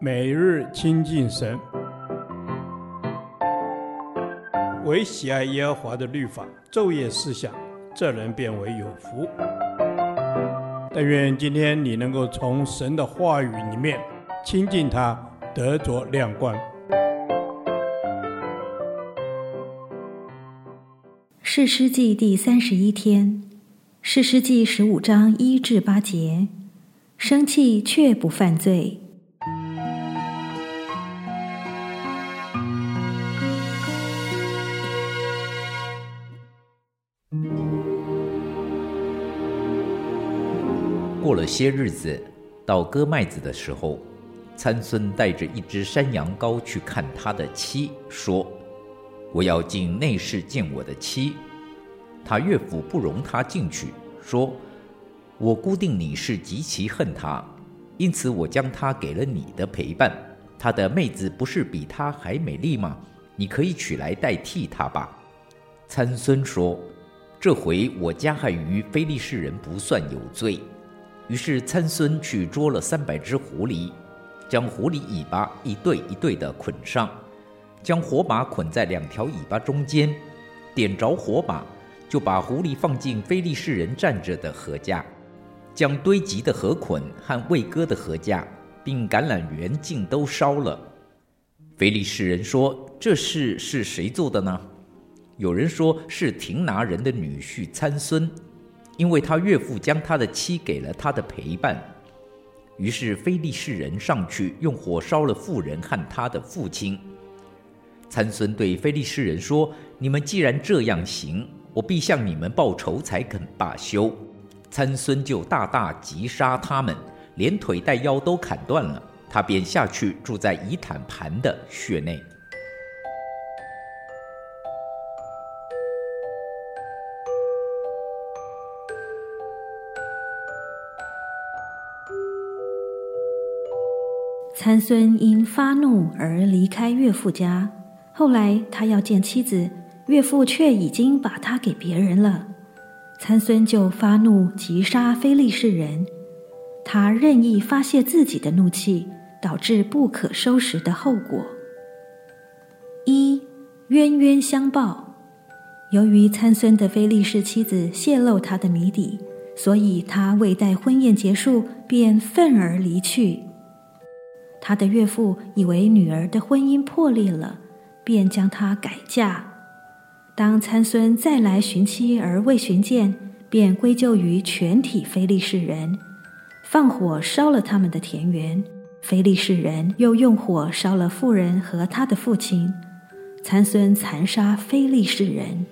每日亲近神，唯喜爱耶和华的律法，昼夜思想，这人便为有福。但愿今天你能够从神的话语里面亲近他，得着亮光。是诗记第三十一天，是诗记十五章一至八节，生气却不犯罪。过了些日子，到割麦子的时候，参孙带着一只山羊羔去看他的妻，说：“我要进内室见我的妻。”他岳父不容他进去，说：“我估定你是极其恨他，因此我将他给了你的陪伴。他的妹子不是比他还美丽吗？你可以取来代替他吧。”参孙说：“这回我加害于非利士人不算有罪。”于是参孙去捉了三百只狐狸，将狐狸尾巴一对一对地捆上，将火把捆在两条尾巴中间，点着火把，就把狐狸放进非利士人站着的禾架，将堆积的禾捆和未割的禾架，并橄榄园尽都烧了。非利士人说：“这事是谁做的呢？”有人说是亭拿人的女婿参孙。因为他岳父将他的妻给了他的陪伴，于是非利士人上去用火烧了妇人和他的父亲。参孙对非利士人说：“你们既然这样行，我必向你们报仇，才肯罢休。”参孙就大大击杀他们，连腿带腰都砍断了，他便下去住在以坦盘的穴内。参孙因发怒而离开岳父家，后来他要见妻子，岳父却已经把她给别人了。参孙就发怒，急杀非利士人。他任意发泄自己的怒气，导致不可收拾的后果。一冤冤相报，由于参孙的非利士妻子泄露他的谜底，所以他未待婚宴结束，便愤而离去。他的岳父以为女儿的婚姻破裂了，便将她改嫁。当参孙再来寻妻而未寻见，便归咎于全体非利士人，放火烧了他们的田园。非利士人又用火烧了妇人和他的父亲。参孙残杀非利士人。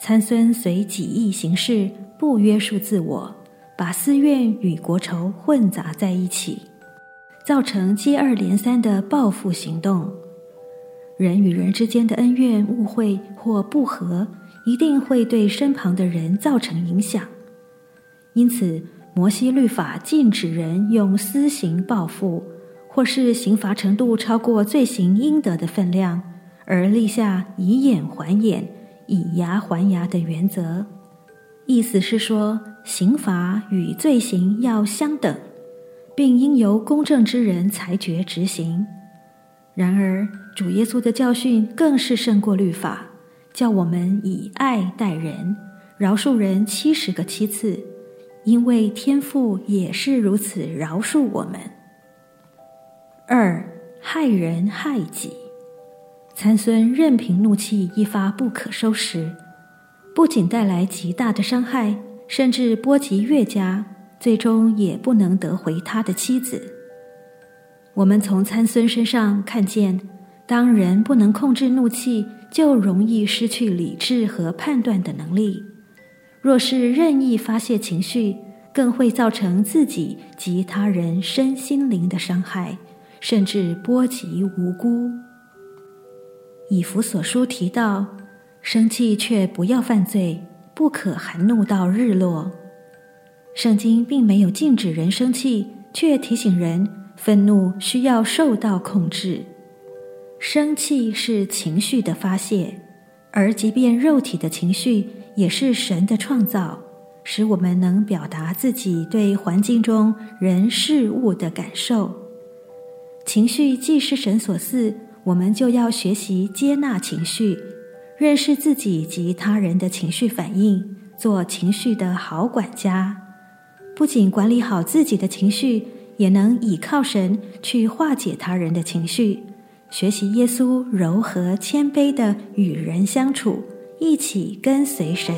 参孙随己意行事，不约束自我，把私怨与国仇混杂在一起。造成接二连三的报复行动，人与人之间的恩怨、误会或不和，一定会对身旁的人造成影响。因此，摩西律法禁止人用私刑报复，或是刑罚程度超过罪行应得的分量，而立下以眼还眼、以牙还牙的原则。意思是说，刑罚与罪行要相等。并应由公正之人裁决执行。然而，主耶稣的教训更是胜过律法，叫我们以爱待人，饶恕人七十个七次，因为天父也是如此饶恕我们。二、害人害己，参孙任凭怒气一发不可收拾，不仅带来极大的伤害，甚至波及岳家。最终也不能得回他的妻子。我们从参孙身上看见，当人不能控制怒气，就容易失去理智和判断的能力。若是任意发泄情绪，更会造成自己及他人身心灵的伤害，甚至波及无辜。以弗所书提到，生气却不要犯罪，不可含怒到日落。圣经并没有禁止人生气，却提醒人愤怒需要受到控制。生气是情绪的发泄，而即便肉体的情绪也是神的创造，使我们能表达自己对环境中人事物的感受。情绪既是神所赐，我们就要学习接纳情绪，认识自己及他人的情绪反应，做情绪的好管家。不仅管理好自己的情绪，也能倚靠神去化解他人的情绪，学习耶稣柔和谦卑的与人相处，一起跟随神。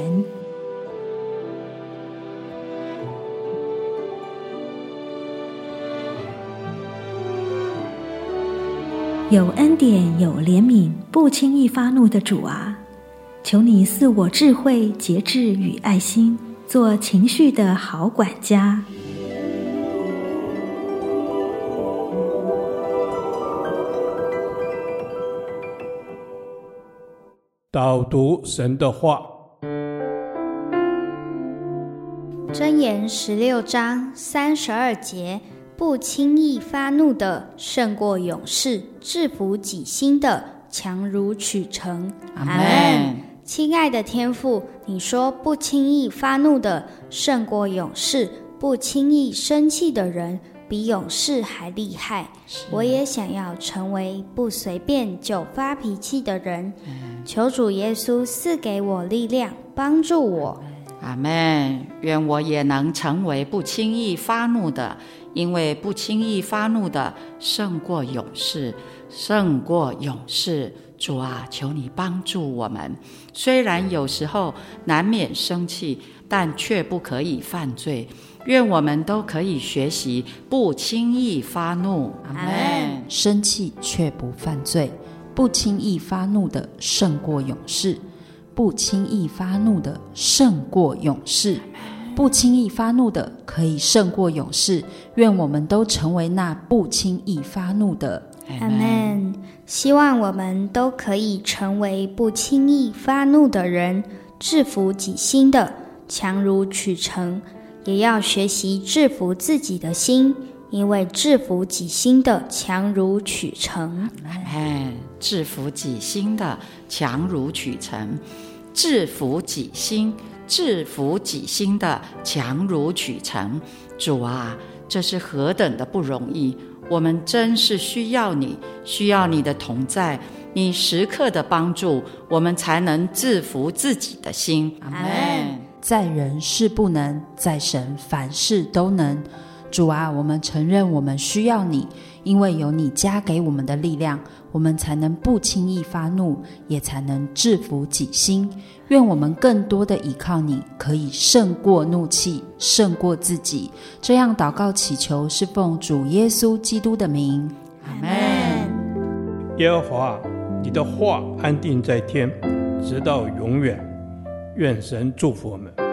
有恩典、有怜悯、不轻易发怒的主啊，求你赐我智慧、节制与爱心，做情绪的好管家。导读神的话，箴言十六章三十二节。不轻易发怒的胜过勇士，制服己心的强如取成。阿门。亲爱的天父，你说不轻易发怒的胜过勇士，不轻易生气的人比勇士还厉害。我也想要成为不随便就发脾气的人。求主耶稣赐给我力量，帮助我。阿门。愿我也能成为不轻易发怒的。因为不轻易发怒的胜过勇士，胜过勇士。主啊，求你帮助我们。虽然有时候难免生气，但却不可以犯罪。愿我们都可以学习不轻易发怒。阿门。生气却不犯罪，不轻易发怒的胜过勇士，不轻易发怒的胜过勇士。不轻易发怒的可以胜过勇士，愿我们都成为那不轻易发怒的。阿门。希望我们都可以成为不轻易发怒的人，制服己心的，强如取成，也要学习制服自己的心，因为制服己心的，强如取成。哎，制服己心的，强如取成，制服己心。制服己心的，强如取成。主啊，这是何等的不容易！我们真是需要你，需要你的同在，你时刻的帮助，我们才能制服自己的心。阿门。在人是不能，在神凡事都能。主啊，我们承认我们需要你，因为有你加给我们的力量，我们才能不轻易发怒，也才能制服己心。愿我们更多的依靠你，可以胜过怒气，胜过自己。这样祷告祈求，是奉主耶稣基督的名。阿门。耶和华，你的话安定在天，直到永远。愿神祝福我们。